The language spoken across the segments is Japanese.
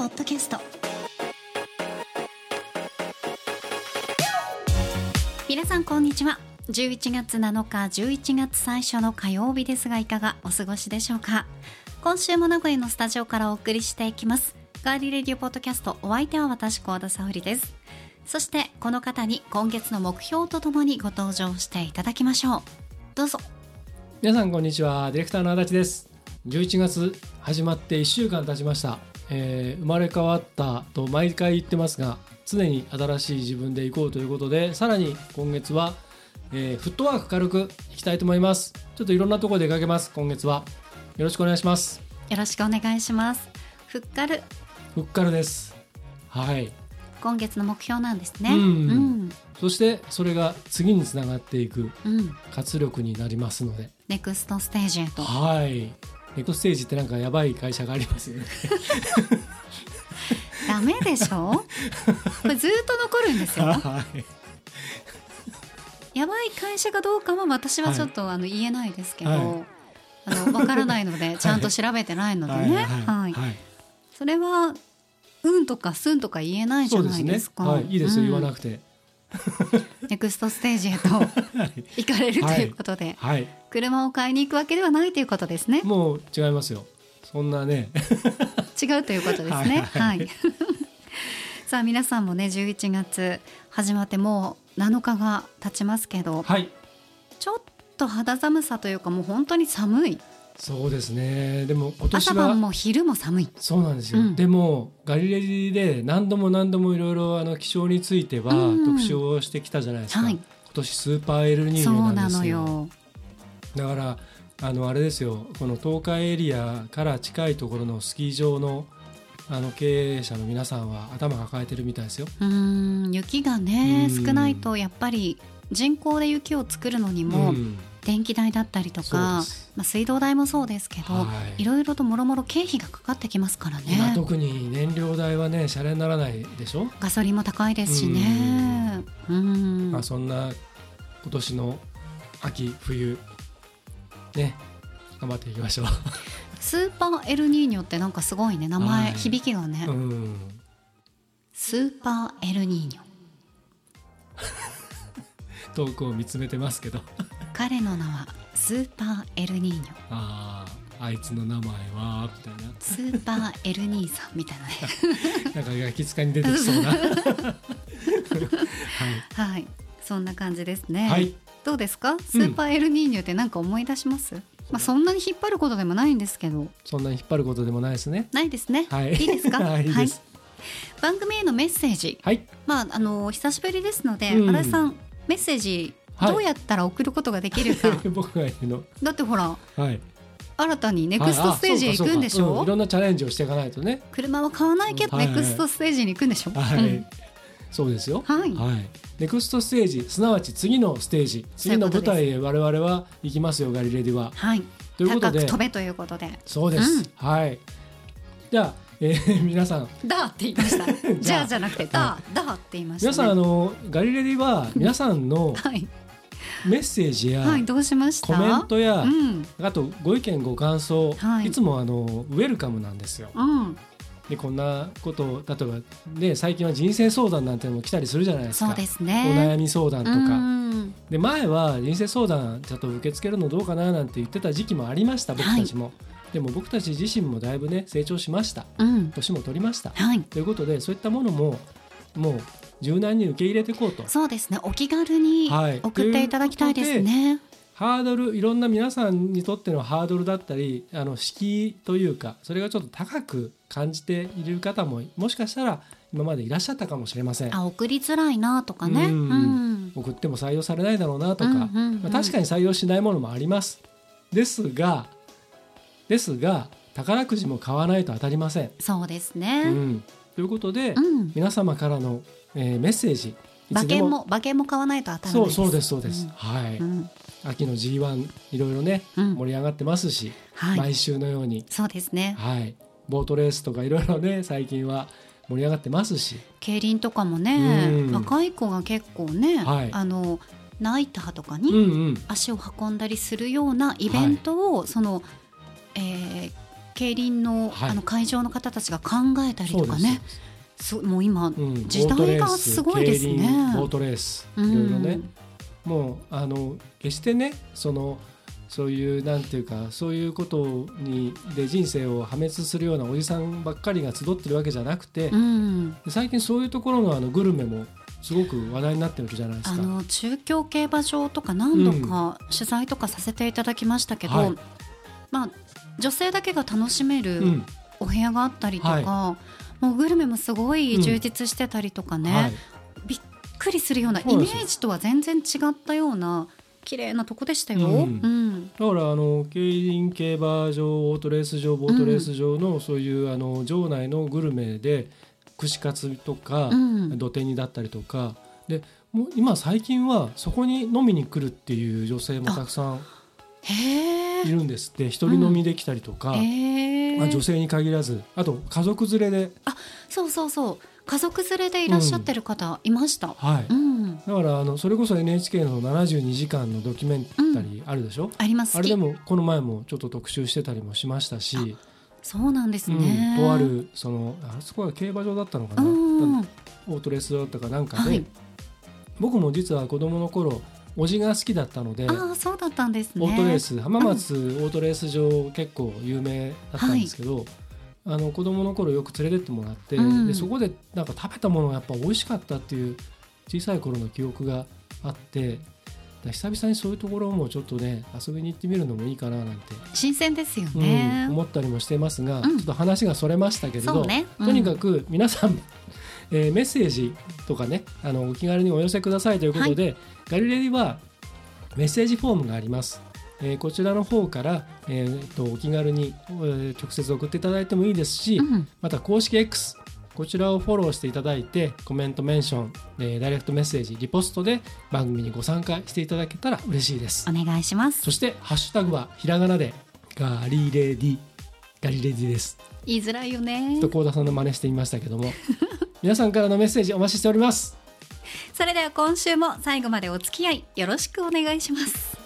ポッドキャスト。皆さんこんにちは。11月7日11月最初の火曜日ですがいかがお過ごしでしょうか？今週も名古屋のスタジオからお送りしていきます。ガーリーレディオポッドキャストお相手は私高田沙織です。そしてこの方に今月の目標とともにご登場していただきましょう。どうぞ。皆さんこんにちは。ディレクターの足立です。11月始まって1週間経ちました、えー生まれ変わったと毎回言ってますが常に新しい自分でいこうということでさらに今月は、えーフットワーク軽くいきたいと思います。ちょっといろんなところ出かけます。今月は。よろしくお願いします。よろしくお願いします。ふっかる。ふっかるです。はい。今月の目標なんですね。うん。うん、そしてそれが次につながっていくうん。活力になりますので。ネクストステージへと。はいネクステージってなんかやばい会社がありますよね。ダメでしょ？これずっと残るんですよ。はい。やばい会社かどうかは私はちょっと、あの言えないですけど、はい。あのわからないのでちゃんと調べてないのでね、はい。はい。それはうんとかすんとか言えないじゃないですか。はい、いいですよ、うん。言わなくて ネクストステージへと行かれるということで、はい車を買いに行くわけではないということですね。もう違いますよそんなね 違うということですね。はいははいい。さあ皆さんもね11月始まってもう7日が経ちますけど、はいちょっと肌寒さというかもう本当に寒い。そうですね。でも今年朝晩はも昼も寒い。そうなんですよ、うん。でもガリレディで何度も何度もいろいろあの気象についてはうん。特集をしてきたじゃないですか、はい。今年スーパーエルニーニョなんですよ。のよ。だからあのあれですよ。この東海エリアから近いところのスキー場のあの経営者の皆さんは頭抱えてるみたいですよ。うーん雪がねうん。少ないとやっぱり人工で雪を作るのにもうん。電気代だったりとか、まあ、水道代もそうですけど、はい。いろいろともろもろ経費がかかってきますから今ね特に燃料代はねシャレにならないでしょ、ガソリンも高いですしね。うん。まあ、そんな今年の秋冬ね頑張っていきましょう。スーパーエルニーニョってなんかすごいね。名前、はい。響きがね、うん。スーパーエルニーニョ遠くを見つめてますけど。彼の名はスーパーエルニーニョ。あああいつの名前はみたいな。スーパーエルニーさんみたいなね。なんかガキ使に出てきそうな。ははい。そんな感じですね、い、はい、どうですか？スーパーエルニーニョって何か思い出します、まあそんなに引っ張ることでもないんですけど。そんなに引っ張ることでもないですね。ないですね、はい。いですか？はいいいです。番組へのメッセージ。はい。まああの久しぶりですので、うん。新井さんメッセージはい。どうやったら送ることができるか、僕がの。だってほらはい。新たにネクストステージへ行くんでしょ、はいうん。いろんなチャレンジをしていかないとね。車は買わないけど、はい。ネクストステージに行くんでしょ、はい、うん。そうですよ。はい。はい、ネクストステージすなわち次のステージ。次の舞台へ我々は行きますよガリレディは。はい。ということで。高く飛べということで。そうです、うん。はい。じゃあ、えー 皆さん「だ」って言いました。じゃあ。じゃなくて「だ」だって言いました、ね、皆さんあのガリレディは皆さんの はい、メッセージやはい、どうしました？コメントや、うん。あとご意見ご感想、はい。い、つもあのウェルカムなんですよ。うん、でこんなこと例えばね最近は人生相談なんてのも来たりするじゃないですか。そうですおね悩み相談とか、うんで前は人生相談ちょっと受け付けるのどうかななんて言ってた時期もありました僕たちも、でも僕たち自身もだいぶね成長しました。うん。年も取りました。はい。ということでそういったものももう柔軟に受け入れていこうと。そうですね。お気軽にはい。送っていただきたいですね、ハードルいろんな皆さんにとってのハードルだったりあの敷居というかそれがちょっと高く感じている方ももしかしたら今までいらっしゃったかもしれません。あ送りづらいなとかね。ううん。ん、送っても採用されないだろうなとか、うんうんうん。まあ、確かに採用しないものもあります。ですがですが宝くじも買わないと当たりません、そうですうね、ん、ということで、うん。皆様からの、えーメッセージい馬券も馬券も買わないと当たらないそうそうですそうです、はい、うん。秋の G1 いろいろね、うん。盛り上がってますし、はい。毎週のように、そうですね。はい、ボートレースとかいろいろね最近は盛り上がってますし。競輪とかもね、うん。若い子が結構ね、はい。あのナイターとかうんにうん。足を運んだりするようなイベントを、その、えー競輪の,、はい。あの会場の方たちが考えたりとかね。です。すもう今、うん。時代がすごいですね。ボートレースいろいろね、うん。もうあの決してねそのそういうなんていうかそういうことにで人生を破滅するようなおじさんばっかりが集ってるわけじゃなくて、うん。最近そういうところのあのグルメもすごく話題になってるじゃないですか。あの中京競馬場とか何度か取材とかさせていただきましたけど、はい。まあ、女性だけが楽しめるうん。お部屋があったりとか、はもうグルメもすごい充実してたりとかね、はい。びっくりするようなイメージとは全然違ったような綺麗なとこでしたよ。うん。うん。だからあの競輪競馬場オートレース場ボートレース場のそういうあの場内のグルメで串カツとか、うん。土手煮だったりとか。でもう今最近はそこに飲みに来るっていう女性もたくさんへえいるんですって一人飲みできたりとか、へまあ、女え性に限らずあと家族連れで、そうそうそう。家族連れでいらっしゃってる方いました？はい。うん、だからあのそれこそ NHK の72時間のドキュメンタリーあるでしょ、あります。あれでもこの前もちょっと特集してたりもしましたし、そうなんですうん。ね。とあるそのあそこは競馬場だったのかな、うんオートレースだったかなんかで、はい。僕も実は子供の頃おじが好きだったので、ああそうだったんですね。オートレース浜松オートレース場結構有名だったんですけど、あの子供の頃よく連れてってもらって、うんでそこでなんか食べたものがやっぱ美味しかったっていう小さい頃の記憶があって久々にそういうところもちょっとね遊びに行ってみるのもいいかななんて、新鮮ですようんね。思ったりもしてますが、うんちょっと話がそれましたけれど、ね。うんとにかく皆さん、えーメッセージとかねあのお気軽にお寄せくださいということで、ガリレディはメッセージフォームがあります。えーこちらの方から、えーとお気軽に、えー直接送っていただいてもいいですし、うんまた公式 X こちらをフォローしていただいてコメントメンション、えーダイレクトメッセージリポストで番組にご参加していただけたら嬉しいですお願いします。そしてハッシュタグはひらがなでガリレディガリレディです言いづらいよねちょっと。幸田さんの真似してみましたけども 皆さんからのメッセージお待ちしております。それでは今週も最後までお付き合いよろしくお願いします。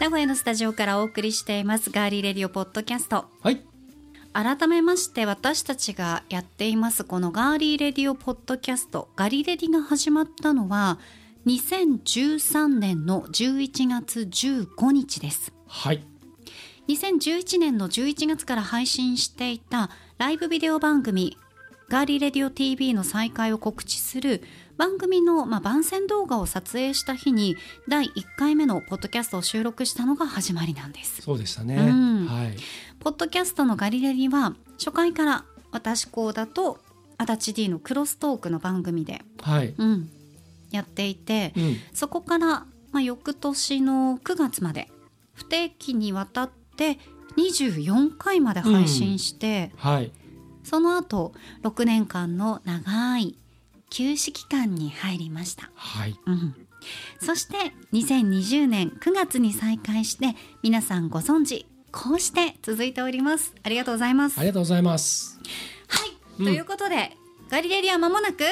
名古屋のスタジオからお送りしていますガーリーレディオポッドキャスト。はい改めまして私たちがやっていますこのガーリーレディオポッドキャストガリレディが始まったのは2013年の11月15日です。はい。2011年の11月から配信していたライブビデオ番組ガーリーレディオ TV の再開を告知する番組の、まあ、番宣動画を撮影した日に第1回目のポッドキャストを収録したのが始まりなんです。そうでしたね、うん。はい。ポッドキャストのガリレディは初回から私こうだと足立 D のクロストークの番組で、はい、うん、やっていてうん、そこから、まあ、翌年の9月まで不定期にわたって24回まで配信して、はい。その後6年間の長い休止期間に入りました。はい。うん、そして2020年9月に再開して皆さんご存知こうして続いております。ありがとうございます。ありがとうございます。はい、うん。ということでガリレディは間もなく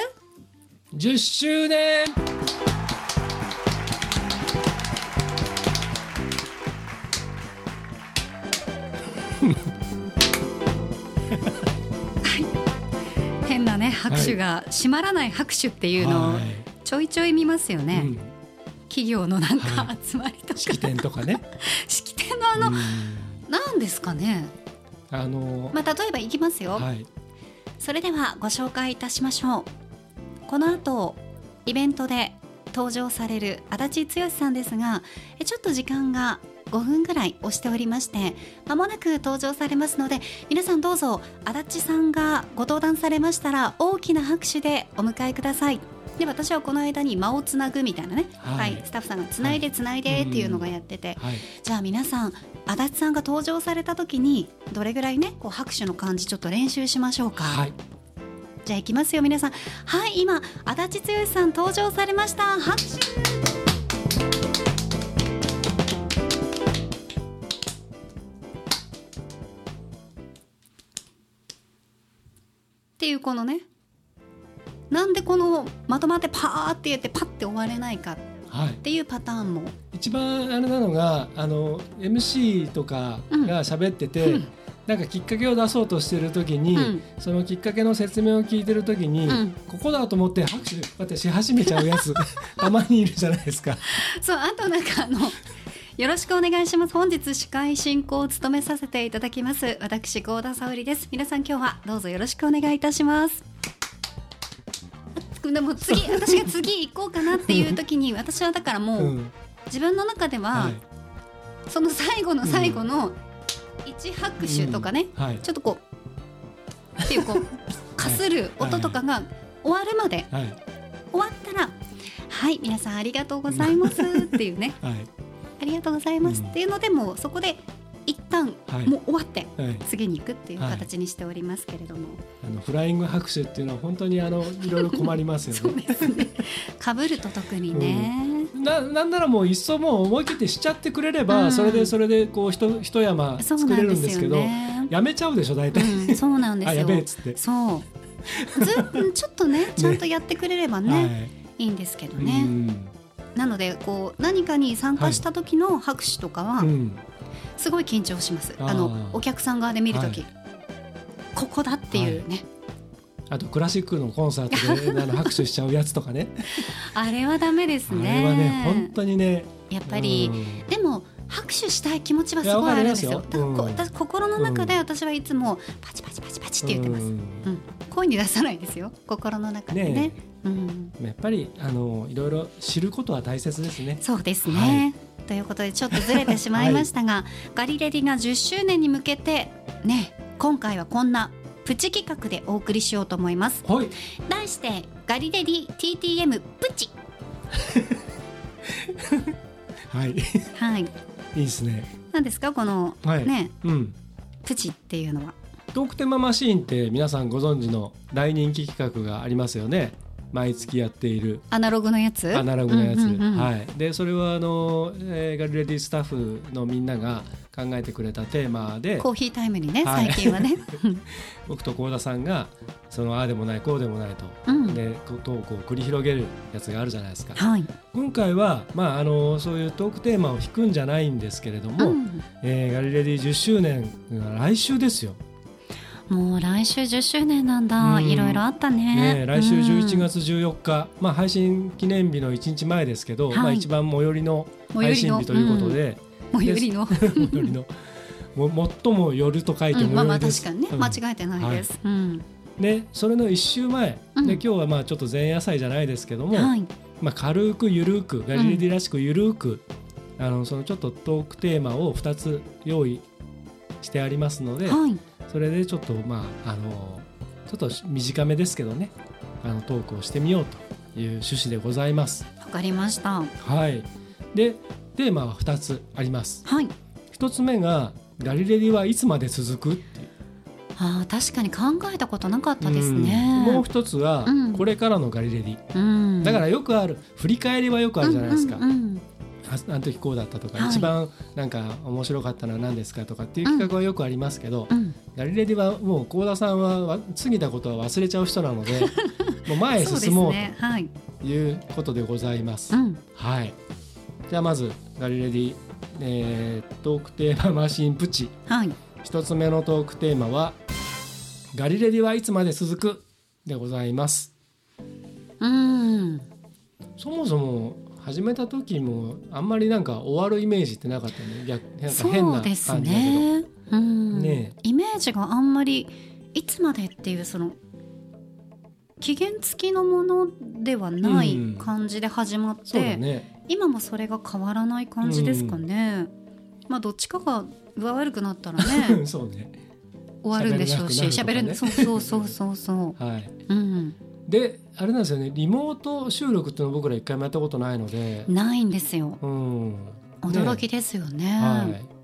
10周年拍手が閉まらない拍手っていうのをはい。ちょいちょい見ますよね、うん。企業のなんかは集まりとか、式典とかね。式典のあの、うん。なんですかね。あのまあ例えばいきますよ、はい。それではご紹介いたしましょう。この後イベントで登場される足立剛さんですがえちょっと時間が5分ぐらい押しておりましてまもなく登場されますので皆さんどうぞ足立さんがご登壇されましたら大きな拍手でお迎えください。で私はこの間に間をつなぐみたいなね、ははいいスタッフさんがつないでつないでっていうのがやってて、はい。じゃあ皆さん足立さんが登場された時にどれぐらいねこう拍手の感じちょっと練習しましょうか。はい。じゃあ行きますよ皆さん。はい今足立剛さん登場されました。拍手っていうこのねなんでこのまとまってパーって言ってパッて終われないかはい。っていうパターンも。一番あれなのがあの MC とかが喋ってて、うん。なんかきっかけを出そうとしてる時に、うん。そのきっかけの説明を聞いてる時に、うん。ここだと思って拍手こうやってし始めちゃうやつ たまにいるじゃないですか。そうあとなんかあのよろしくお願いします。本日司会進行を務めさせていただきます私合田沙織です。皆さん今日はどうぞよろしくお願いいたします。あでも次私が次行こうかなっていう時に 私はだからもう、うん。自分の中では、はい。その最後の最後の一拍手とかね、うん。はい。ちょっとこうっていうこう かする音とかが終わるまではい。終わったら「はい皆さんありがとうございます」っていうね。はい「ありがとうございます」っていうのでもうそこで一旦はい。もう終わってはい。次に行くっていうはい。形にしておりますけれども、あのフライング拍手っていうのは本当にあの いろいろ困りますよね。かぶると特にね、ななんならもういっそもう思い切ってしちゃってくれれば、うん。それでそれでこう一一山そう作れるんですけどね。やめちゃうでしょ大体、うん、そうなんです あよ。やべえっつって。そう。ずうんちょっとねちゃんとやってくれればね はい。いいんですけどうね。んなのでこう何かに参加した時の拍手とかはうん。すごい緊張します。あー。あのお客さん側で見る時、はここだっていうね、あとクラシックのコンサートで あの拍手しちゃうやつとかね。あれはダメですあね。れはね本当にね。やっぱり、うん。でも拍手したい気持ちはすごいあるんですよ。すよ。うん。私心の中で私はいつもパチパチパチパチって言ってます。ううん。ん、声に出さないですよ。心の中でね。ねうん。やっぱりあのいろいろ知ることは大切ですね。そうですね。ということでちょっとずれてしまいましたが、ガリレディが10周年に向けてね今回はこんなプチ企画でお送りしようと思います。はい。題してガリレディ TTM プチ はい。いはい。いですね。何ですか？この、はい。ねうん。プチっていうのは。トークテーママシーンって皆さんご存知の大人気企画がありますよね。毎月やっている。アナログのやつ？アナログのやつ、うんうんうんはい、でそれはあの、えーガリレディスタッフのみんなが考えてくれたテーマで。コーヒータイムにねはい。最近はね。僕と幸田さんがそのああでもないこうでもないと、うん。でこうトークを繰り広げるやつがあるじゃないですか。はい。今回は、まあ、あのそういうトークテーマを引くんじゃないんですけれども、うん。えーガリレディ10周年が来週ですよ、もう来週10周年なんだ。うん。いろいろあったね。ね、来週11うん月14日、まあ、配信記念日の1日前ですけど、はい。まあ、一番最寄りの配信日ということで、最寄りの。最寄りの。も最も寄ると書いてうん、まあまあ確かにね、うん。間違えてないです。うん。でそれの1週前、うん。で今日はまあちょっと前夜祭じゃないですけども、はい。まあ、軽くゆるくガリレディらしくゆるく、あのそのちょっとトークテーマを2つ用意してありますので、はい。それでちょっとまああのちょっと短めですけどねあのトークをしてみようという趣旨でございます。わかりました。はい、でテーマは2つあります。はい。1つ目がガリレディはいつまで続くっていうああ、確かに考えたことなかったですね。うんもう一つは、うんこれからのガリレディうん。だからよくある振り返りはよくあるじゃないですか、うんうんああの時こうだったとか、はい一番なんか面白かったのは何ですかとかっていう企画はよくありますけど、うんうんガリレディはもう幸田さんはわ過ぎたことは忘れちゃう人なので もう前へ進もうね。はい。ということでございます。うん。はいじゃあまずガリレディ、えートークテーママシンプチはい。一つ目のトークテーマは「ガリレディはいつまで続く?」でございます。うん。そもそも始めた時もあんまりなんか終わるイメージってなかったね逆なんか変なそうです感じだけど、ね。うん。ねイメージがあんまりいつまでっていうその期限付きのものではないうん感じで始まって、そうだね今もそれが変わらない感じですかね。まあどっちかが上悪くなったらね そうね終わるんでしょうし喋る,、ねそうそうそうそうそ はい、う。うん。であれなんですよねリモート収録っていうのは僕ら一回もやったことないので、ないんですよ。うん、驚きですよね。はい。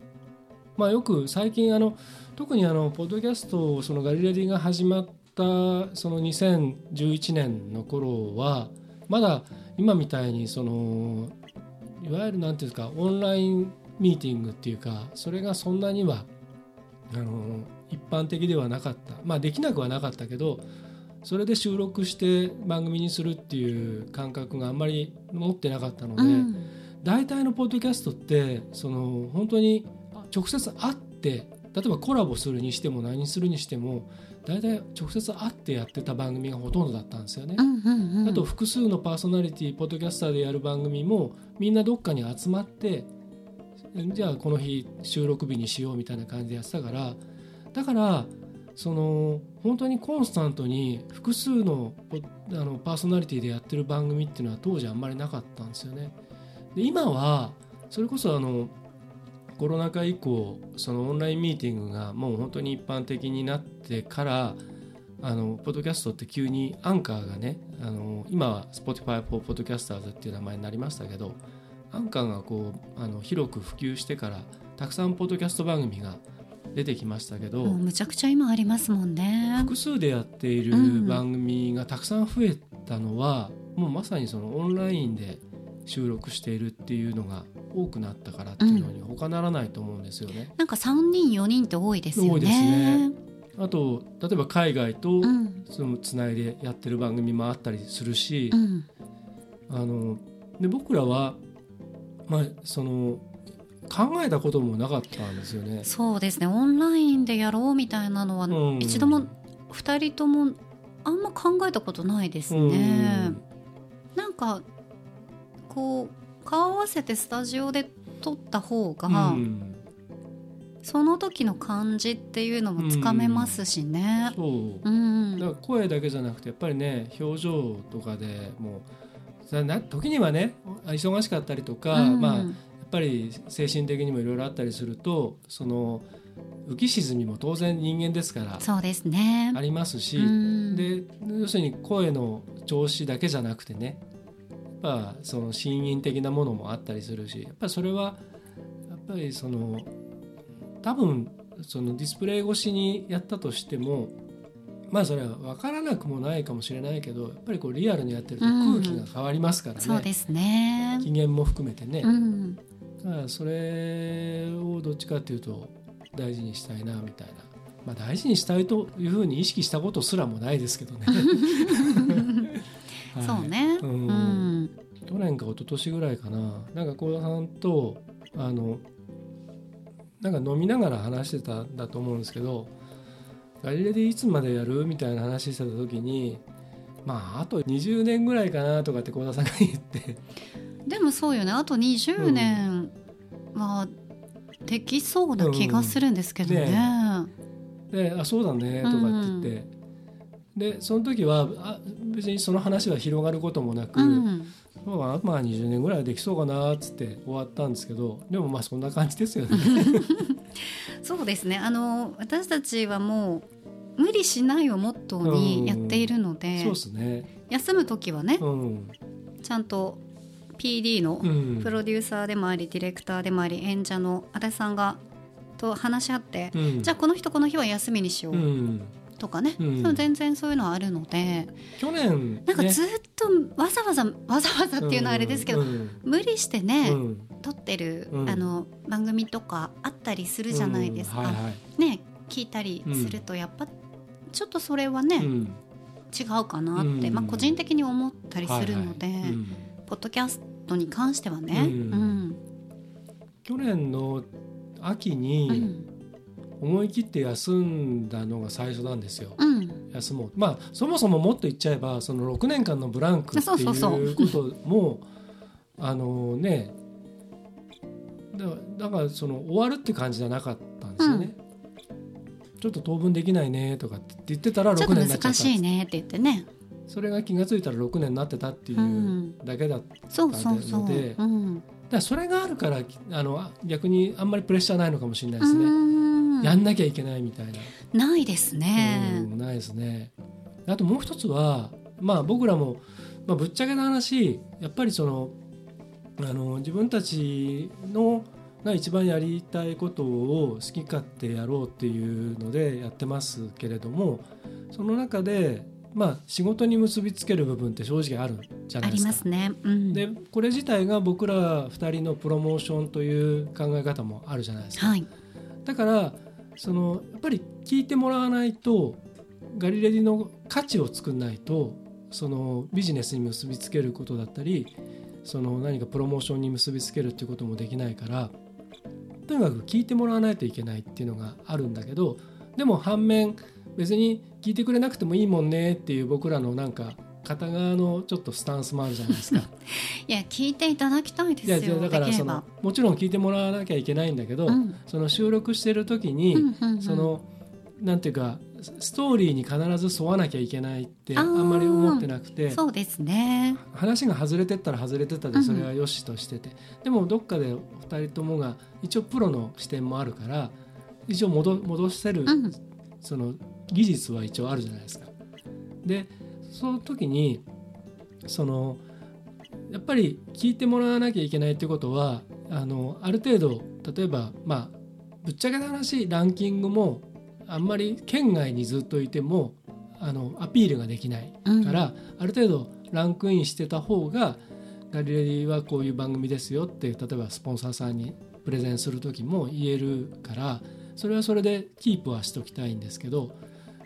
まあ、よく最近あの特にあのポッドキャストそのガリレディが始まったその2011年の頃はまだ今みたいにそのいわゆるなんていうんですかオンラインミーティングっていうかそれがそんなにはあの一般的ではなかった。まあできなくはなかったけどそれで収録して番組にするっていう感覚があんまり持ってなかったので、うん大体のポッドキャストってその本当に直接会って例えばコラボするにしても何するにしても大体直接会ってやってた番組がほとんどだったんですよね。あと複数のパーソナリティポッドキャスターでやる番組もみんなどっかに集まってじゃあこの日収録日にしようみたいな感じでやってたからだからその本当にコンスタントに複数のあのパーソナリティでやってる番組っていうのは当時あんまりなかったんですよね。で今はそれこそあのコロナ禍以降そのオンラインミーティングがもう本当に一般的になってからあのポッドキャストって急にアンカーがねあの今は Spotify for Podcasters っていう名前になりましたけどアンカーがこうあの広く普及してからたくさんポッドキャスト番組が出てきましたけど、もうむちゃくちゃ今ありますもんね。複数でやっているうん番組がたくさん増えたのは、もうまさにそのオンラインで収録しているっていうのが多くなったからっていうのに他ならないと思うんですよね。なんか三人四人って多いですよね。多いですねあと例えば海外とうんそのつないでやってる番組もあったりするし、うんあので僕らは、まあ、その考えたこともなかったんですよね。そうですね。オンラインでやろうみたいなのはうん。一度も二人ともあんま考えたことないですね。なんかこう顔合わせてスタジオで撮った方が、うん。うんその時の感じっていうのもつかめますしね。そう。うん。だから声だけじゃなくてやっぱりね表情とかでもう時にはね忙しかったりとか、うん。まあ、ぱり精神的にもいろいろあったりするとその浮き沈みも当然人間ですからそうですね。ありますし、うん。で要するに声の調子だけじゃなくてねやっぱその心因的なものもあったりするしやっぱりそれはやっぱりその多分そのディスプレイ越しにやったとしてもまあそれは分からなくもないかもしれないけどやっぱりこうリアルにやってると空気が変わりますからね、そうですね。機嫌も含めてね、うん、だからそれをどっちかっていうと大事にしたいなみたいな、まあ、大事にしたいというふうに意識したことすらもないですけどね。は い そうね。ううんん、去年か一昨年ぐらいかななんか幸田さんとあのなんか飲みながら話してたんだと思うんですけど「ガリレでいつまでやる?」みたいな話してた時にまああと20年ぐらいかなとかって幸田さんが言ってでもそうよね。あと20年はできそうな気がするんですけどね。で「あそうだね」とかって言って、でその時はあ別にその話は広がることもなく、うん、まあ、まあ20年ぐらいはできそうかなっつって終わったんですけどでもまあそんな感じですよね。そうですね。あの私たちはもう無理しないをモットーにやっているので、そうですね、休む時はね、うんちゃんと PD のうん。プロデューサーでもありディレクターでもあり演者の足立さんがと話し合って、うん。じゃあこの人この日は休みにしよううん。とかね、うん。全然そういうのはあるので。去年、ね、なんかずっとわざわざわざわざっていうのはあれですけど、うん。無理してね、うん。撮ってる、うん。あの番組とかあったりするじゃないですか、うん。はいはい。ね聞いたりするとやっぱちょっとそれはね、うん。違うかなって、うん。まあ、個人的に思ったりするので、はいはい。うん。ポッドキャストに関してはね、うん。うん。去年の秋うにん。思い切って休んだのが最初なんですよ。うん。休もう。まあそもそももっと言っちゃえばその6年間のブランクっていうことも あのね。だだからその終わるって感じじゃなかったんですよね。ちょっと当分できないねとかって言ってたら6ちょっと年になっちゃった難しいねって言ってねそれが気が付いたら6年になってたっていううんだけだったのでうん、だそれがあるからあのあ逆にあんまりプレッシャーないのかもしれないでうすね。んやんなきゃいけないみたいな。ないですね、うんないですね。あともう一つは、まあ、僕らも、まあ、ぶっちゃけた話やっぱりそのあの自分たちのが一番やりたいことを好き勝手やろうっていうのでやってますけれどもその中で、まあ、仕事に結びつける部分って正直あるじゃなありいですか。ますね、うん、でこれ自体が僕ら2人のプロモーションという考え方もあるじゃないですか。はいだからそのやっぱり聞いてもらわないとガリレディの価値を作んないとそのビジネスに結びつけることだったりその何かプロモーションに結びつけるっていうこともできないからとにかく聞いてもらわないといけないっていうのがあるんだけどでも反面別に聞いてくれなくてもいいもんねっていう僕らのなんか片側のちょっとスタンスもあるじゃないですか。いや聞いていただきたいですよ。いやだからそのもちろん聞いてもらわなきゃいけないんだけど、うん。その収録してる時に、うんうんうん。そのなんていうかストーリーに必ず沿わなきゃいけないってあんまり思ってなくてそうですね。話が外れてったら外れてったでそれはよしとしてて、でもどっかで2人ともが一応プロの視点もあるから一応戻戻せる、うん。その技術は一応あるじゃないですか。でその時にそのやっぱり聞いてもらわなきゃいけないってことはあのある程度例えばまあぶっちゃけた話ランキングもあんまり県外にずっといてもあのアピールができないうんから、ある程度ランクインしてた方がガリレディはこういう番組ですよって例えばスポンサーさんにプレゼンする時も言えるからそれはそれでキープはしときたいんですけど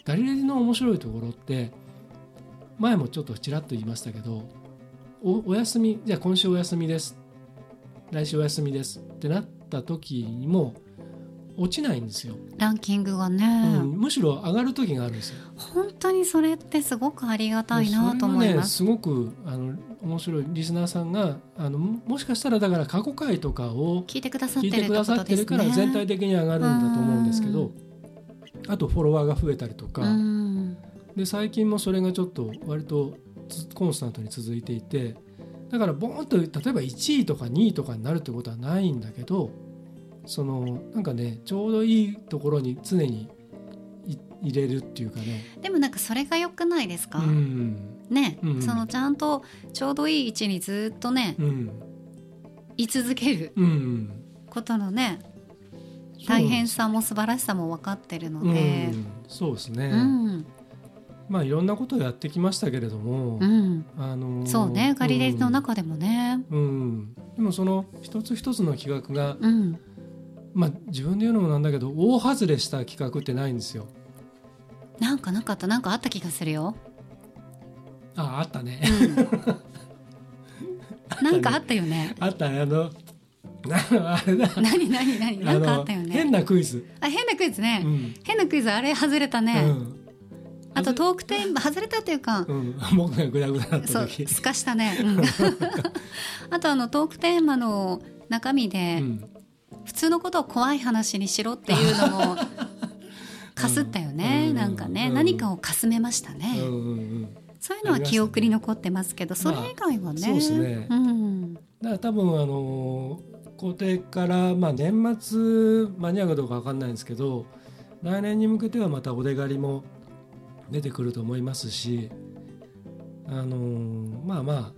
ガリレディの面白いところって前もちょっとちらっと言いましたけどおお休みじゃあ今週お休みです。来週お休みです。ってなった時にも落ちないんですよ、ランキングがね、うん。むしろ上がる時があるんですよ。本当にそれってすごくありがたいなと思います。それがね、す。ごくあの面白い。リスナーさんがあのももしかしたらだから過去回とかを聞いてくださってるから全体的に上がるんだと思うんですけうどあとフォロワーが増えたりとか、うん。で最近もそれがちょっと割とつコンスタントに続いていて。だからボーンと例えば1位とか2位とかになるってことはないんだけど。そのなんかねちょうどいいところに常にい入れるっていうかね。でもなんかそれが良くないですか、うん。ね、うん。そのちゃんとちょうどいい位置にずっとねうん。居続けるうん。ことのね大変さも素晴らしさも分かってるのうでん、そうですね、うん。まあいろんなことをやってきましたけれども、うん。あのーそうねガリレーの中でもね、うん、うん。でもその一つ一つの企画が、うん、まあ自分で言うのもなんだけど大外れした企画ってないんですよ。なんかなかった。なんかあった気がするよ、ああったね。うん、なんかあったよね。あったあのな あれだ。何何何なんかあったよね。変なクイズ。あ変なクイズね、うん。変なクイズあれ外れたね、うん。あとトークテーマ 外れたっていうか、うん、僕がグダグダだったそう時。すかしたね、うん。あとあのトークテーマの中身で、うん。普通のことを怖い話にしろっていうのもかすったよね、うん。なんかね、うん。何かをかすめましたね、そういうのは記憶に残ってますけどそれ以外はね、そうですね。うん、だから多分あの工程から、まあ、年末間に合うかどうか分かんないんですけど来年に向けてはまたお出狩りも出てくると思いますしあのまあまあ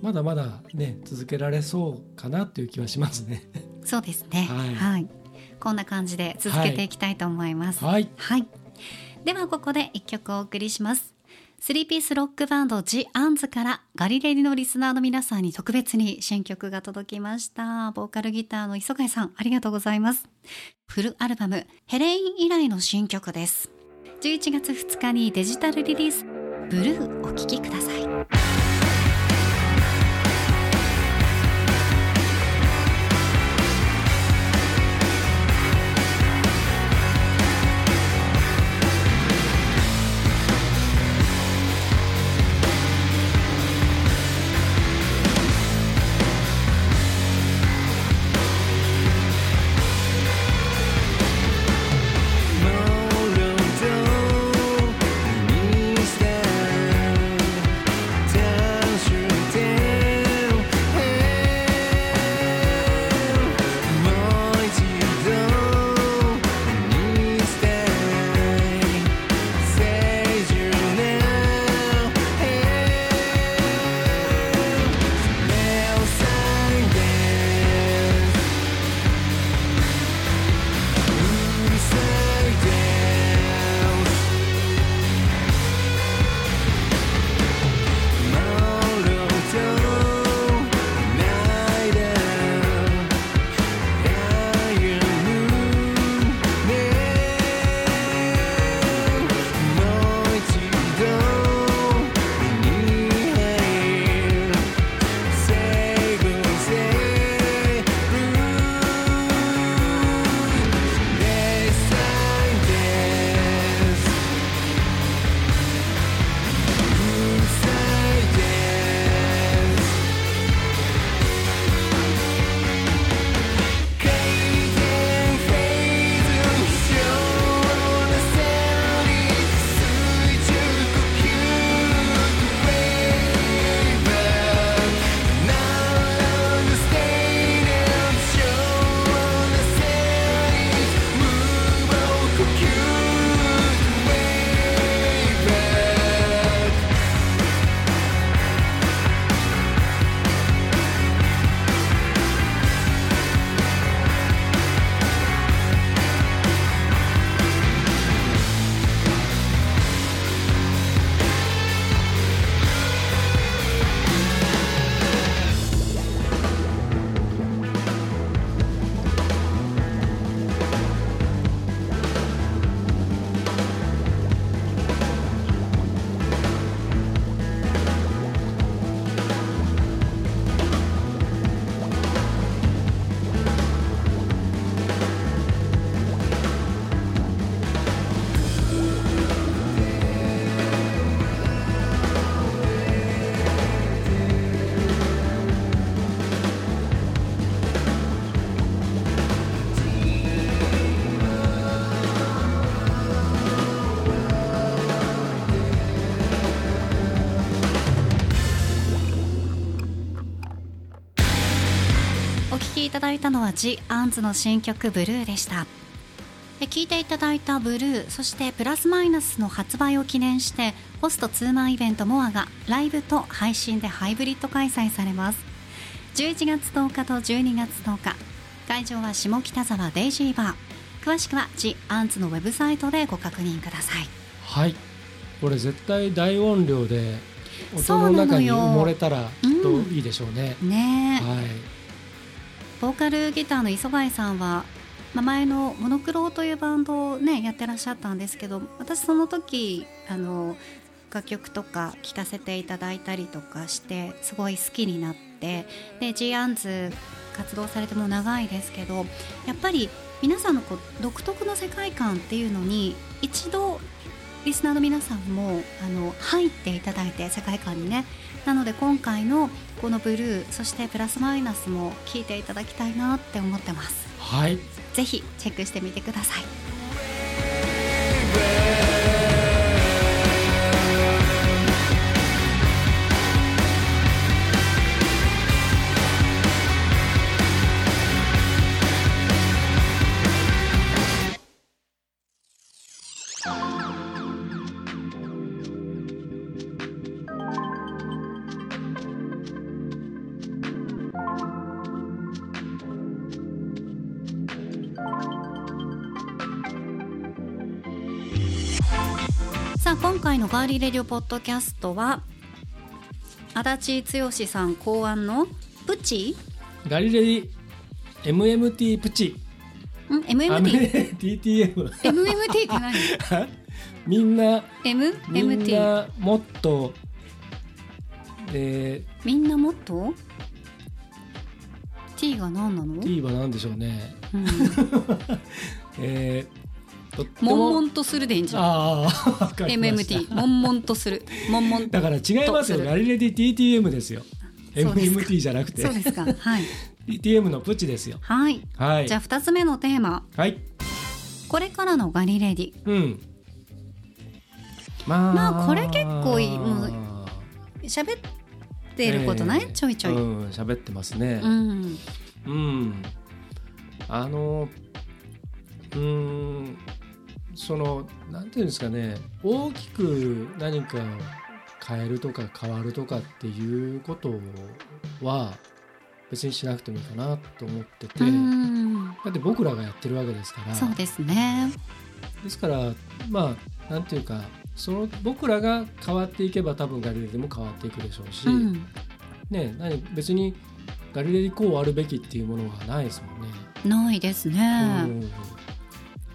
まだまだね続けられそうかなっていう気はしますね。そうですね はいはい、こんな感じで続けていきたいと思いますはい、はい。ではここで一曲お送りします。スリーピースロックバンドジ・アンズからガリレディのリスナーの皆さんに特別に新曲が届きました。ボーカルギターの磯貝さん、ありがとうございます。フルアルバムヘレイン以来の新曲です。11月2日にデジタルリリース、ブルーお聴きください。ただいたのは G アンズの新曲「ブルーでした。聴いていただいた「ブルーそしてプラスマイナスの発売を記念してホストツーマンイベントモアがライブと配信でハイブリッド開催されます。11月10日と12月10日会場は下北沢デイジーバー。詳しくは G アンズのウェブサイトでご確認ください。はい。これ絶対大音量で音の中に埋もれたらきっといいでしょうね、うん、ね。はいボーカルギターの磯貝さんはま前のモノクロというバンドをねやってらっしゃったんですけど私その時あの楽曲とか聴かせていただいたりとかしてすごい好きになってで G アンズ活動されても長いですけどやっぱり皆さんのこう独特の世界観っていうのに一度リスナーの皆さんもあの入っていただいて世界観にねなので今回のこのブルーそしてプラスマイナスも聴いていただきたいなって思ってます。はい。ぜひチェックしてみてくださいレディオポッドキャストは足立剛さん考案のプチ？ガリレディ MMT プチ。ん MMT TTM MMT って何？みんな MMT みんなもっとえみんなもっと？T が何なの、ー、T は何でしょうね。うん、えー、悶々とするでいいんじゃん。ああわかりました。MMT 悶々とする。悶々だから違いますよガリレディ TTM ですよ。MMT じゃなくて。そうですか。はい。TTM のプチですよ。はい。はい。じゃあ2つ目のテーマ。はい。これからのガリレディ。うん。まあ。まあこれ結構いい。もう喋ってることない、ええ。ちょいちょい、うん喋ってますね。うん。うん、あのうんそのなんていうんですかね大きく何かを変えるとか変わるとかっていうことは別にしなくてもいいかなと思ってて、うん。だって僕らがやってるわけですから。そうですね。ですからまあなんていうかその僕らが変わっていけば多分ガリレディも変わっていくでしょうし、うん。ね何別にガリレディこうあるべきっていうものはないですもんね。ないですね、うん。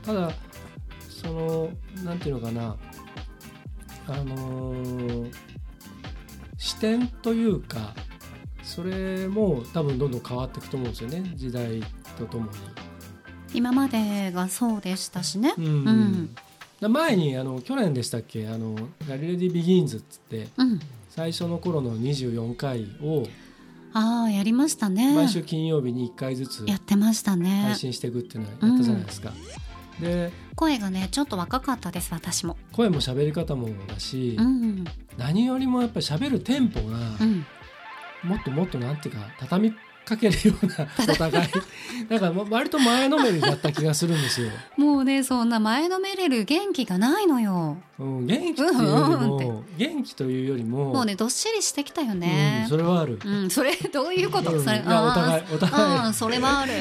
ただそのなんていうのかな。あのー視点というかそれも多分どんどん変わっていくと思うんですよね。時代とともに。今までがそうでしたしね。うん。うん。だ前にあの去年でしたっけ？あのガリレディ・ビギンズっつってうん。最初の頃の24回をああやりましたね。毎週金曜日に1回ずつやってましたね。配信していくっていうのをやったじゃないですか。で声がねちょっと若かったです私も。声も喋り方もだし、うん何よりもやっぱり喋るテンポがうん。もっともっとなんていうか畳みかけるようなお互い。なんか割と前のめりだった気がするんですよ。もうねそんな前のめれる元気がないのよ。うん、元気っていうよりも、うん元気というよりももうねどっしりしてきたようんねそれはある。うん、それどういうこと、うんそれお互いお互い。うんそれはある。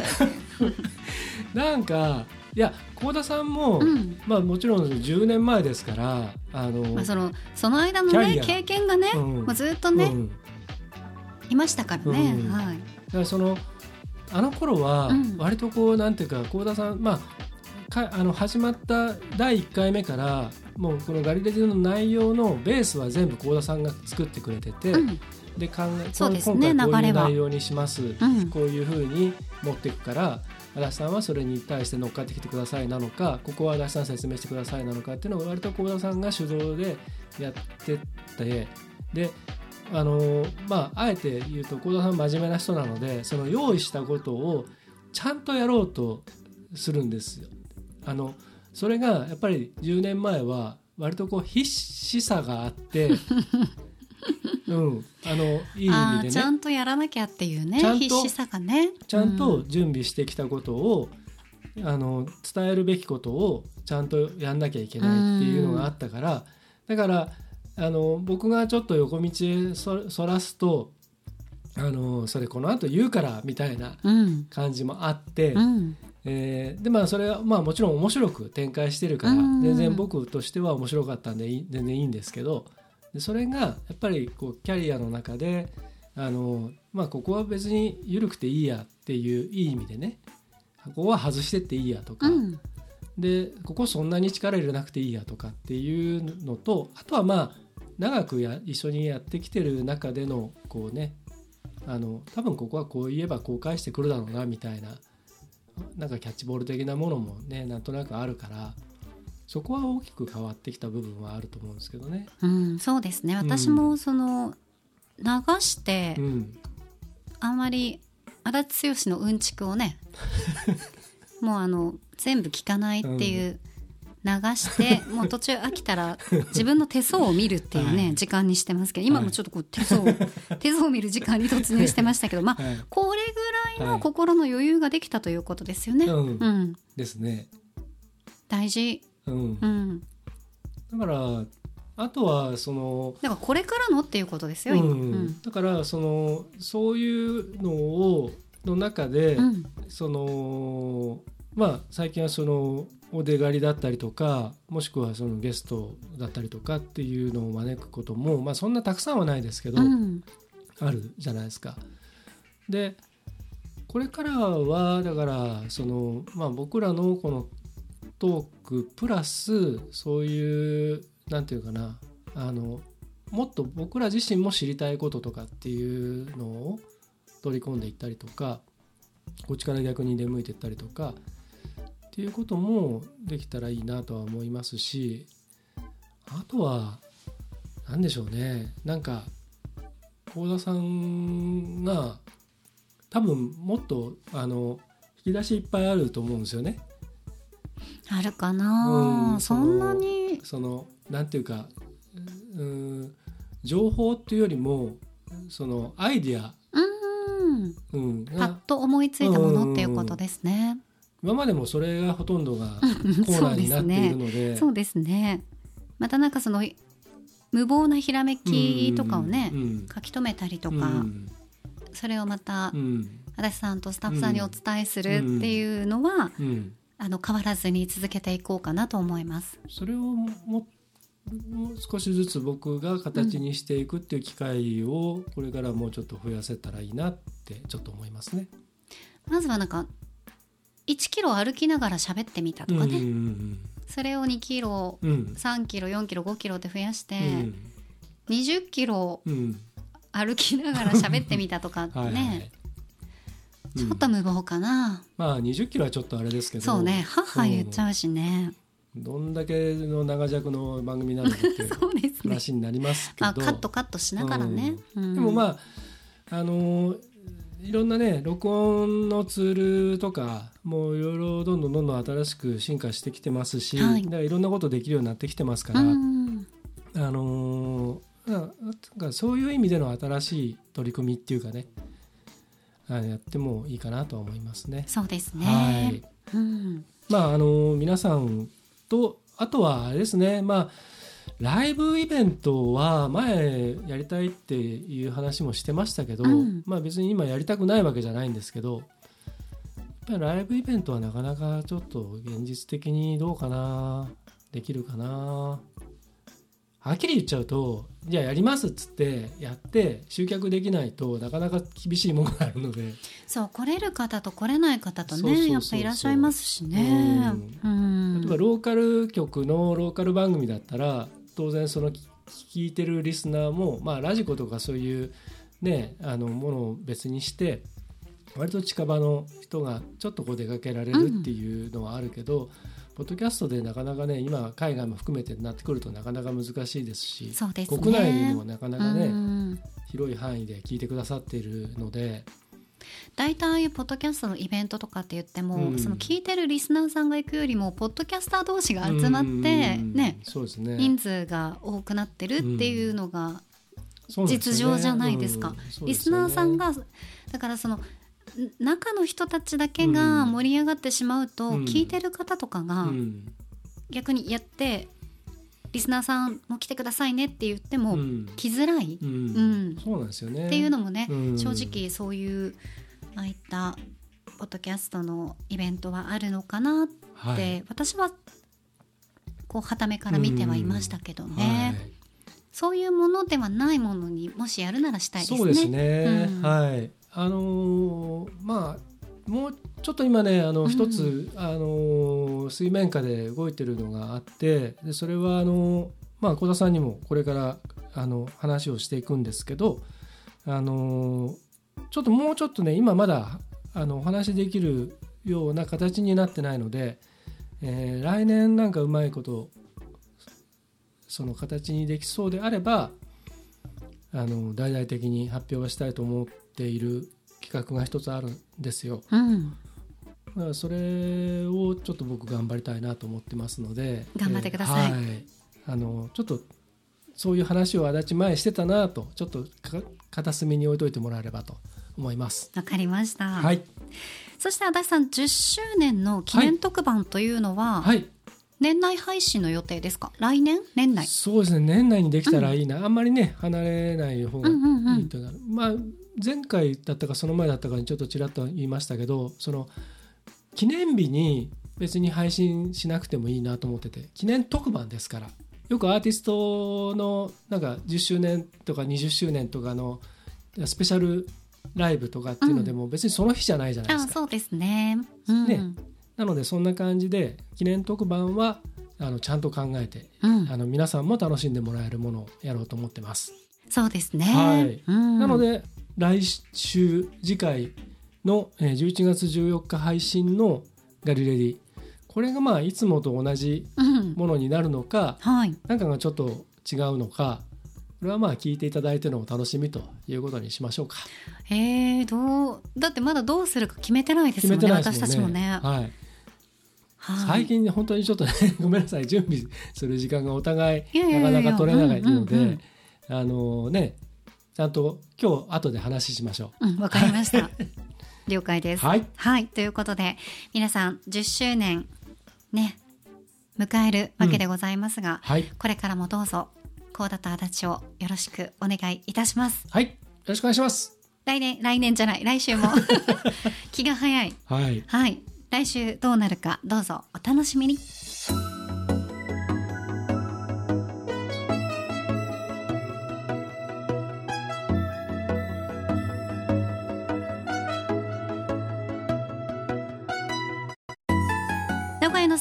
なんかいや幸田さんも、うん。まあもちろん10年前ですからあの、まあ、そのその間のね経験がね、うん。まあ、ずっとね、うん。いましたからね、うん。はい。だからそのあの頃はうん。割とこうなんていうか幸田さんまあかあの始まった第1回目からもうこのガリレディの内容のベースは全部幸田さんが作ってくれてて、うん。で考えそうですね今回こういう内容にします、うん。こういうふうに持っていくから足立さんはそれに対して乗っかってきてくださいなのかここは足立さん説明してくださいなのかっていうのを割と幸田さんが主導でやっててであのまああえて言うと幸田さん真面目な人なのでその用意したことをちゃんとやろうとするんですよ。あのそれがやっぱり10年前は割とこう必死さがあって うん、あのいい意あ味でね。ーちゃんとやらなきゃっていうね必死さがね。ちゃんうと準備してきたことを、あの伝えるべきことをちゃんとやんなきゃいけないっていうのがあったから、だからあの僕がちょっと横道へそそらすとあのそれこの後言うからみたいなうん。感じもあって、うん。えーでまあそれはまあもちろん面白く展開してるからうん。全然僕としては面白かったんで全然いいんですけどでそれがやっぱりこうキャリアの中であの、まあ、ここは別に緩くていいやっていういい意味でねここは外してっていいやとか、うん。でここそんなに力入れなくていいやとかっていうのとあとはまあ長くや一緒にやってきてる中でのこうねあの多分ここはこう言えばこう返してくるだろうなみたいななんかキャッチボール的なものもねなんとなくあるからそこは大きく変わってきた部分はあると思うんですけどね。うんそうですね。私もその流してうん、あんまり足立剛のうんちくをね もうあの全部聞かないっていう、流してもう途中飽きたら自分の手相を見るっていうね、はい。時間にしてますけど今もちょっとこう手相、手相を見る時間に突入してましたけどまあはい。これぐらいの心の余裕ができたということですよね。うん。うん、ですね。大事、うん、うん、だからあとはそのだからこれからのっていうことですよ今。ううんん、だからそのそういうのをの中で、うん。そのまあ最近はそのお出狩りだったりとかもしくはそのゲストだったりとかっていうのを招くことも、まあ、そんなたくさんはないですけど、うん。あるじゃないですか。でこれからはだからその、まあ、僕らのこのトークプラスそういうなんていうかなあのもっと僕ら自身も知りたいこととかっていうのを取り込んでいったりとかこっちから逆に出向いていったりとかっていうこともできたらいいなとは思いますしあとは何でしょうねなんか幸田さんが多分もっとあの引き出しいっぱいあると思うんですよね。あるかな、うんそんなに。そのなんていうかうん情報っていうよりもそのアイディア、うん。うん、パッがと思いついたものっていうことですね。今までもそれがほとんどが コうんーナーになっているので。そうですね。またなんかその無謀なひらめきとかをね、うん書き留めたりとか、うん。それをまたうん。足立さんとスタッフさんにお伝えするっていうのは、うんあの変わらずに続けていこうかなと思います。それをももう少しずつ僕が形にしていくっていう機会をこれからもうちょっと増やせたらいいなってちょっと思いますね。まずはなんか1キロ歩きながら喋ってみたとかね、うんそれを2キロうん。うん3キロ4キロ5キロって増やして、うん。20キロうん。歩きながら喋ってみたとかね。はいはいはいちょっと無謀かな、まあ20キロはちょっとあれですけど。そうね。母言っちゃううしね、ん。どんだけの長尺の番組なのかっていう そうですね。話になりますけど。あカットカットしながらね、うん。でもまああのーいろんなね録音のツールとかもういろいろどんどんどんどん新しく進化してきてますし、はい。だからいろんなことできるようになってきてますから、うんあのーななんかそういう意味での新しい取り組みっていうかねあやってもいいかなとは思いますね。そうですね、はい。うん、まああの皆さんとあとはあれですね。まあライブイベントは前やりたいっていう話もしてましたけど、うん。まあ別に今やりたくないわけじゃないんですけどやっぱりライブイベントはなかなかちょっと現実的にどうかなできるかなはっきり言っちゃうとじゃあやりますっつってやって集客できないとなかなか厳しいものがあるので。そう来れる方と来れない方とねやっぱいらっしゃいますしね。うん。例えばローカル局のローカル番組だったら当然その聞聞いてるリスナーも、まあ、ラジコとかそういう、ね、あのものを別にして割と近場の人がちょっとこう出かけられるっていうのはあるけど、ポッドキャストでなかなかね今海外も含めてなってくるとなかなか難しいですしね。国内でもなかなかね、うん。広い範囲で聞いてくださっているので。大体ああいうポッドキャストのイベントとかって言っても、うん。その聞いてるリスナーさんが行くよりもポッドキャスター同士が集まってうん。ねそうですね。人数が多くなってるっていうのが実情じゃないですか。うん。すよね。リスナーさんがだからそのん中の人たちだけが盛り上がってしまうと、うん。聞いてる方とかがうん。逆にやって、リスナーさんも来てくださいねって言っても、うん。来づらい、うん。うん。そうなんですよね。っていうのもね、うん。正直そういうああいったポッドキャストのイベントはあるのかなって、はい。私はこう傍目から見てはいましたけどね、はい。そういうものではないものにもしやるならしたいですね。そうですね、うん。はいあのーまあもうちょっと今ねあのうん。一つ、あのー水面下で動いてるのがあってでそれはあのーまあ小田さんにもこれからあの話をしていくんですけどあのーちょっともうちょっとね今まだあのお話しできるような形になってないので、えー来年なんかうまいことその形にできそうであればあの大々的に発表はしたいと思っている企画が一つあるんですよ。うん、だからそれをちょっと僕頑張りたいなと思ってますので頑張ってください。えーはい。あのちょっとそういう話を足立前してたなとちょっとか片隅に置いといてもらえればと思います。わかりました。はい、そして足立さん10周年の記念特番というのは、はい、年内配信の予定ですか？来年？年内？そうですね。年内にできたらいいな、あんまりね離れない方がいいというか、まあ前回だったかその前だったかにちょっとちらっと言いましたけどその記念日に別に配信しなくてもいいなと思ってて記念特番ですからよくアーティストのなんか10周年とか20周年とかのスペシャルライブとかっていうのでも別にその日じゃないじゃないですか。あそうですね。うん、ねなのでそんな感じで記念特番はあのちゃんと考えてうんあの皆さんも楽しんでもらえるものをやろうと思ってます。そうですね。はいうんなので来週次回のえー11月14日配信のガリレディこれがまあいつもと同じうん、ものになるのかはい。なんかがちょっと違うのかこれはまあ聞いていただいてのお楽しみということにしましょうか。えー、どうだってまだどうするか決めてないです決めもんねね。私たちもね。はい、はい最近ね本当にちょっとね ごめんなさい準備する時間がお互いなかなか取れないので、うんうんうんあのねちゃんと今日後で話しましょうん、わかりました。了解です。はいはい、ということで皆さん10周年ね迎えるわけでございますが、う。はいこれからもどうぞ高田と足立をよろしくお願いいたします。はいよろしくお願いします。来年来年じゃない来週も 気が早い。はいはい、来週どうなるかどうぞお楽しみに。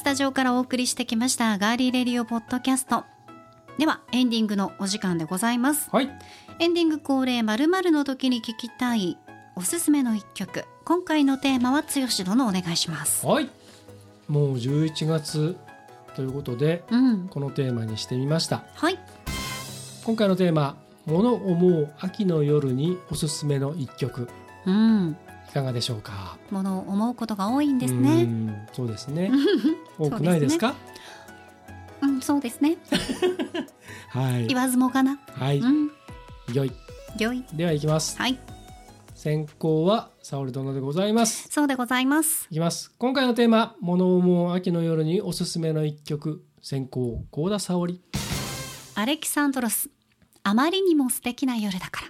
タジオからお送りしてきましたガーリーレディオポッドキャスト。ではエンディングのお時間でございます。はい。エンディング恒例まるの時に聞きたいおすすめの一曲。今回のテーマは剛殿お願いします。はい。もう11月ということでうん。このテーマにしてみました。はい。今回のテーマ「物思う秋の夜におすすめの一曲。うん」いかがでしょうか？ものを思うことが多いんですうねんそうですね。多くないですか？うんそうですね。はい。言わずもがな。はい。うん。よい。よい。ではいきます。はい。先行は沙織殿でございます。そうでございます。いきます。今回のテーマ「物思う秋の夜におすすめの一曲」先行幸田沙織。アレキサンドロスあまりにも素敵な夜だから。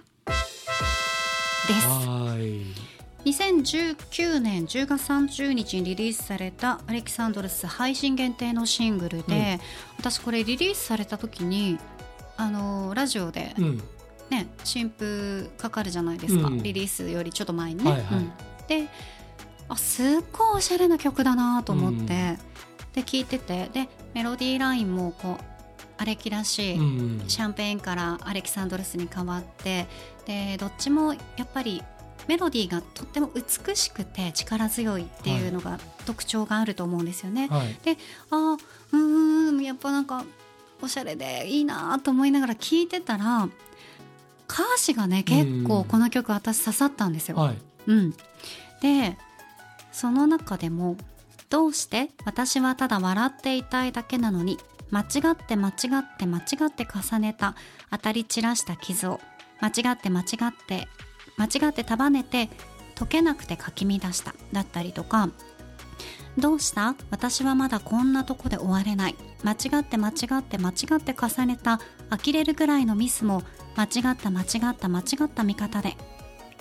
です。はい2019年10月30日にリリースされたアレキサンドロス配信限定のシングルで、私これリリースされた時にあのラジオでうん。ね新譜かかるじゃないですか、うん。リリースよりちょっと前にね。はいはい。うん。であすっごいおしゃれな曲だなと思って、うん。で聴いててでメロディーラインもこうアレキらしい、うん。シャンペーンからアレキサンドロスに変わってでどっちもやっぱりメロディーがとっても美しくて力強いっていうのが特徴があると思うんですよね。はい。あーうーんやっぱなんかおしゃれでいいなと思いながら聴いてたら歌詞がね結構この曲私刺さったんですよ。はい。うん、でその中でも「どうして私はただ笑っていたいだけなのに間違って間違って間違って重ねた当たり散らした傷を間違って間違って間違って束ねて解けなくてかき乱しただったりとかどうした？私はまだこんなとこで終われない。間違って間違って間違って重ねた呆れるぐらいのミスも間違った間違った間違った見方で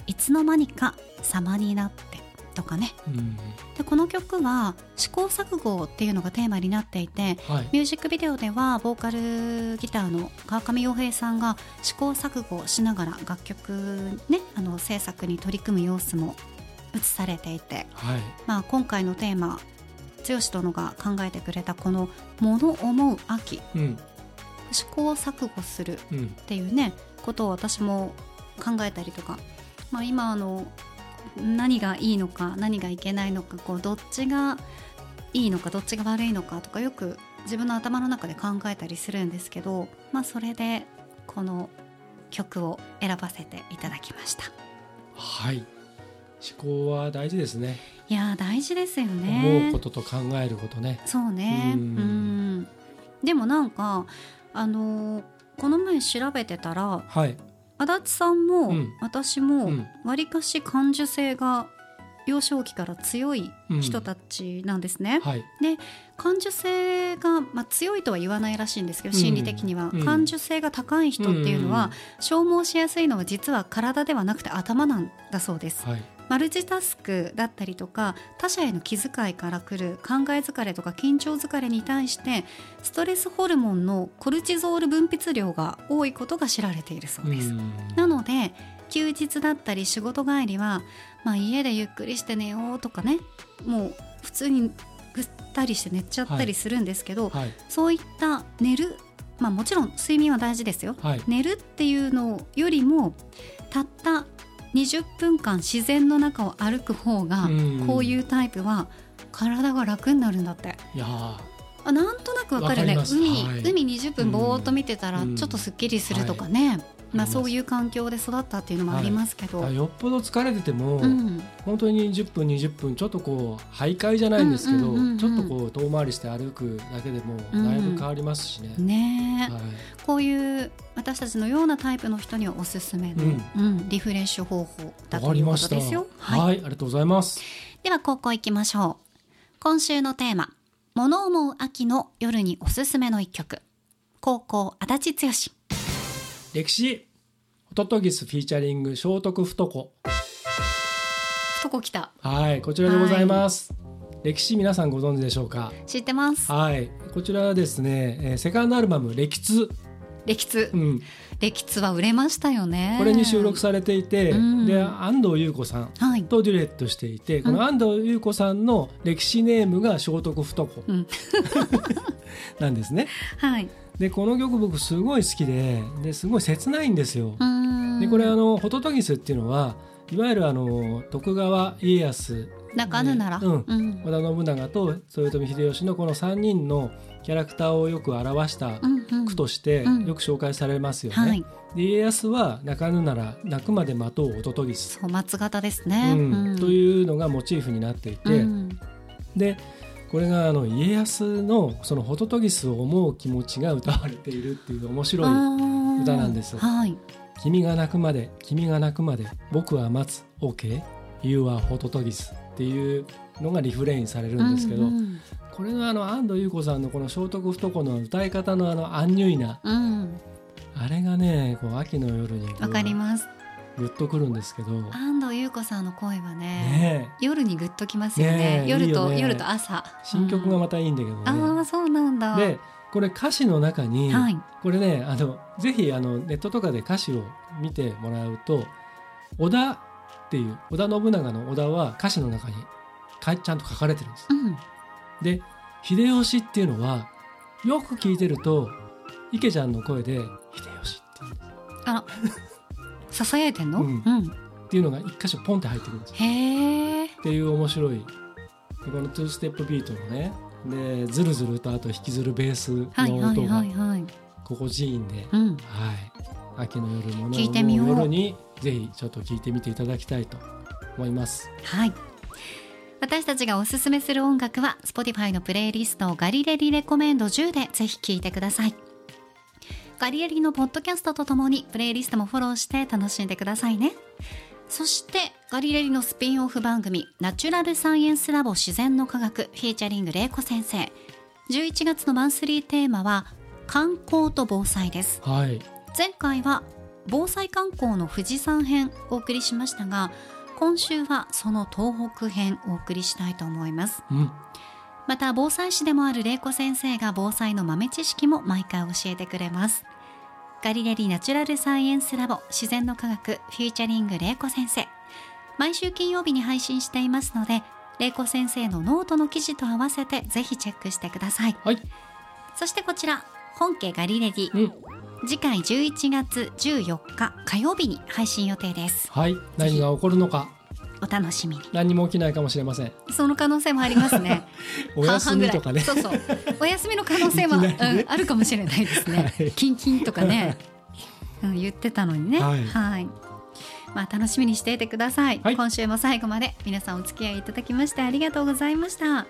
いつの間にか様になってとかね。うん。でこの曲は試行錯誤っていうのがテーマになっていてはい。ミュージックビデオではボーカルギターの川上洋平さんが試行錯誤をしながら楽曲ねあの制作に取り組む様子も映されていて、はい。まあ、今回のテーマ剛殿が考えてくれたこの「物思う秋。うん」試行錯誤するうん。っていうねことを私も考えたりとか、まあ、今あの何がいいのか何がいけないのかこうどっちがいいのかどっちが悪いのかとかよく自分の頭の中で考えたりするんですけど、まあ、それでこの曲を選ばせていただきました。はい。思考は大事ですね。いやー大事ですよ思ねうことと考えることね。そうね。ううんん。でもなんかあのーこの前調べてたらはい足立さんも、うん。私もうん。わりかし感受性が幼少期から強い人たちなんですね。はい。感受性が、まあ、強いとは言わないらしいんですけどうん。心理的には、うん。感受性が高い人っていうのは、消耗しやすいのは実は体ではなくて頭なんだそうです。はいマルチタスクだったりとか他者への気遣いからくる考え疲れとか緊張疲れに対してストレスホルモンのコルチゾール分泌量が多いことが知られているそうです。うん。なので休日だったり仕事帰りは、まあ、家でゆっくりして寝ようとかねもう普通にぐったりして寝ちゃったりするんですけど、はい。そういった寝る、まあ、もちろん睡眠は大事ですよ。はい。寝るっていうのよりもたった20分間自然の中を歩く方がうん。こういうタイプは体が楽になるんだって。いやーあなんとなくわかるね。海、はい。海20分ぼーっと見てたらうん。ちょっとすっきりするとかね、まあ、ります。そういう環境で育ったっていうのもありますけど、だからよっぽど疲れてても、うん、本当に10分20分ちょっとこう徘徊じゃないんですけど、うんうんうんうん。ちょっとこう遠回りして歩くだけでもだいぶ変わりますしね。ねえ、はい。こういう私たちのようなタイプの人にはおすすめの、うん。うんリフレッシュ方法だわというこ。とですよ。はい、はい、ありがとうございます。では高校行きましょう。今週のテーマ「物思う秋の夜におすすめの一曲」高校足立剛。歴史。ホトトギスフィーチャリング聖徳太子。とこ来た。はい、こちらでございます。歴史皆さんご存知でしょうか？知ってます。はい、こちらはですね、えーセカンドアルバム歴通、歴通。うん、歴通は売れましたよね。これに収録されていて、うん。で安藤優子さんはい。とデュエットしていて、この安藤優子さんの歴史ネームが聖徳太子うん。なんですね。はい。でこの曲僕すごい好きでですごい切ないんですよ。でこれあのホトトギスっていうのはいわゆるあの徳川家康泣かぬなら、うん。うん。織田信長と豊臣秀吉のこの3人のキャラクターをよく表したうんうん。句としてうん。よく紹介されますよね。はい。で家康は泣かぬなら泣くまで待とうホトトギス、そう松型ですね、うん。とういうのがモチーフになっていて、ん。でこれがあの家康のそのホトトギスを思う気持ちが歌われているっていう面白いあ歌なんですはい「君が泣くまで君が泣くまで僕は待つ。OK You are ホトトギス」っていうのがリフレインされるんですけど、うんこれのあの安藤優子さんのこの聖徳太子の歌い方のあのアンニュイなうん。あれがねこう秋の夜にわかります。グッとくるんですけどね安藤優子さんの声はねえ。夜にグッときますよね。ねえ夜とね。夜と朝。新曲がまた、たいいんだけどね。ああそうなんだ。でこれ歌詞の中に、はい。これねあのぜひあのネットとかで歌詞を見てもらうと織田っていう織田信長の織田は歌詞の中にかちゃんと書かれてるんです。うん。で秀吉っていうのはよく聞いてると池ちゃんの声で「秀吉」って言うんですあらささやいてんの、ううん。んっていうのが一箇所ポンって入ってくるんですよ。へえっていう面白いでこの2ステップビートのねでズルズルとあと引きずるベースのはいはい音がはいはい。心地いいんで、うん。はい、秋の夜もの夜にぜひちょっと聞いてみていただきたいと思います。はい。私たちがおすすめする音楽は Spotify のプレイリストガリレリレコメンド10でぜひ聴いてください。ガリレリのポッドキャストとともにプレイリストもフォローして楽しんでくださいね。そしてガリレリのスピンオフ番組ナチュラルサイエンスラボ自然の科学フィーチャリング玲子先生。11月のマンスリーテーマは観光と防災です。はい。前回は防災観光の富士山編お送りしましたが今週はその東北編お送りしたいと思います。うん。また防災士でもある玲子先生が防災の豆知識も毎回教えてくれます。ガリレディナチュラルサイエンスラボ自然の科学 featuring 玲子先生。毎週金曜日に配信していますので玲子先生のノートの記事と合わせてぜひチェックしてください。はい。そしてこちら本家ガリレディ。うん次回11月14日火曜日に配信予定です。はい。何が起こるのか。お楽しみに。何にも起きないかもしれません。その可能性もありますね。お休みとかね。そうそう。お休みの可能性も、いきなりね。うん、あるかもしれないですね、はい。キンキンとかね、うん、言ってたのにね。はい。まあ楽しみにしていてください、はい。今週も最後まで皆さんお付き合いいただきましてありがとうございました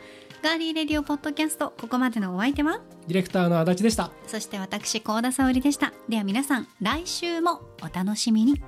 ガーリーレディオポッドキャストここまでのお相手は？ディレクターの足立でした。そして私高田沙織でした。では皆さん来週もお楽しみに。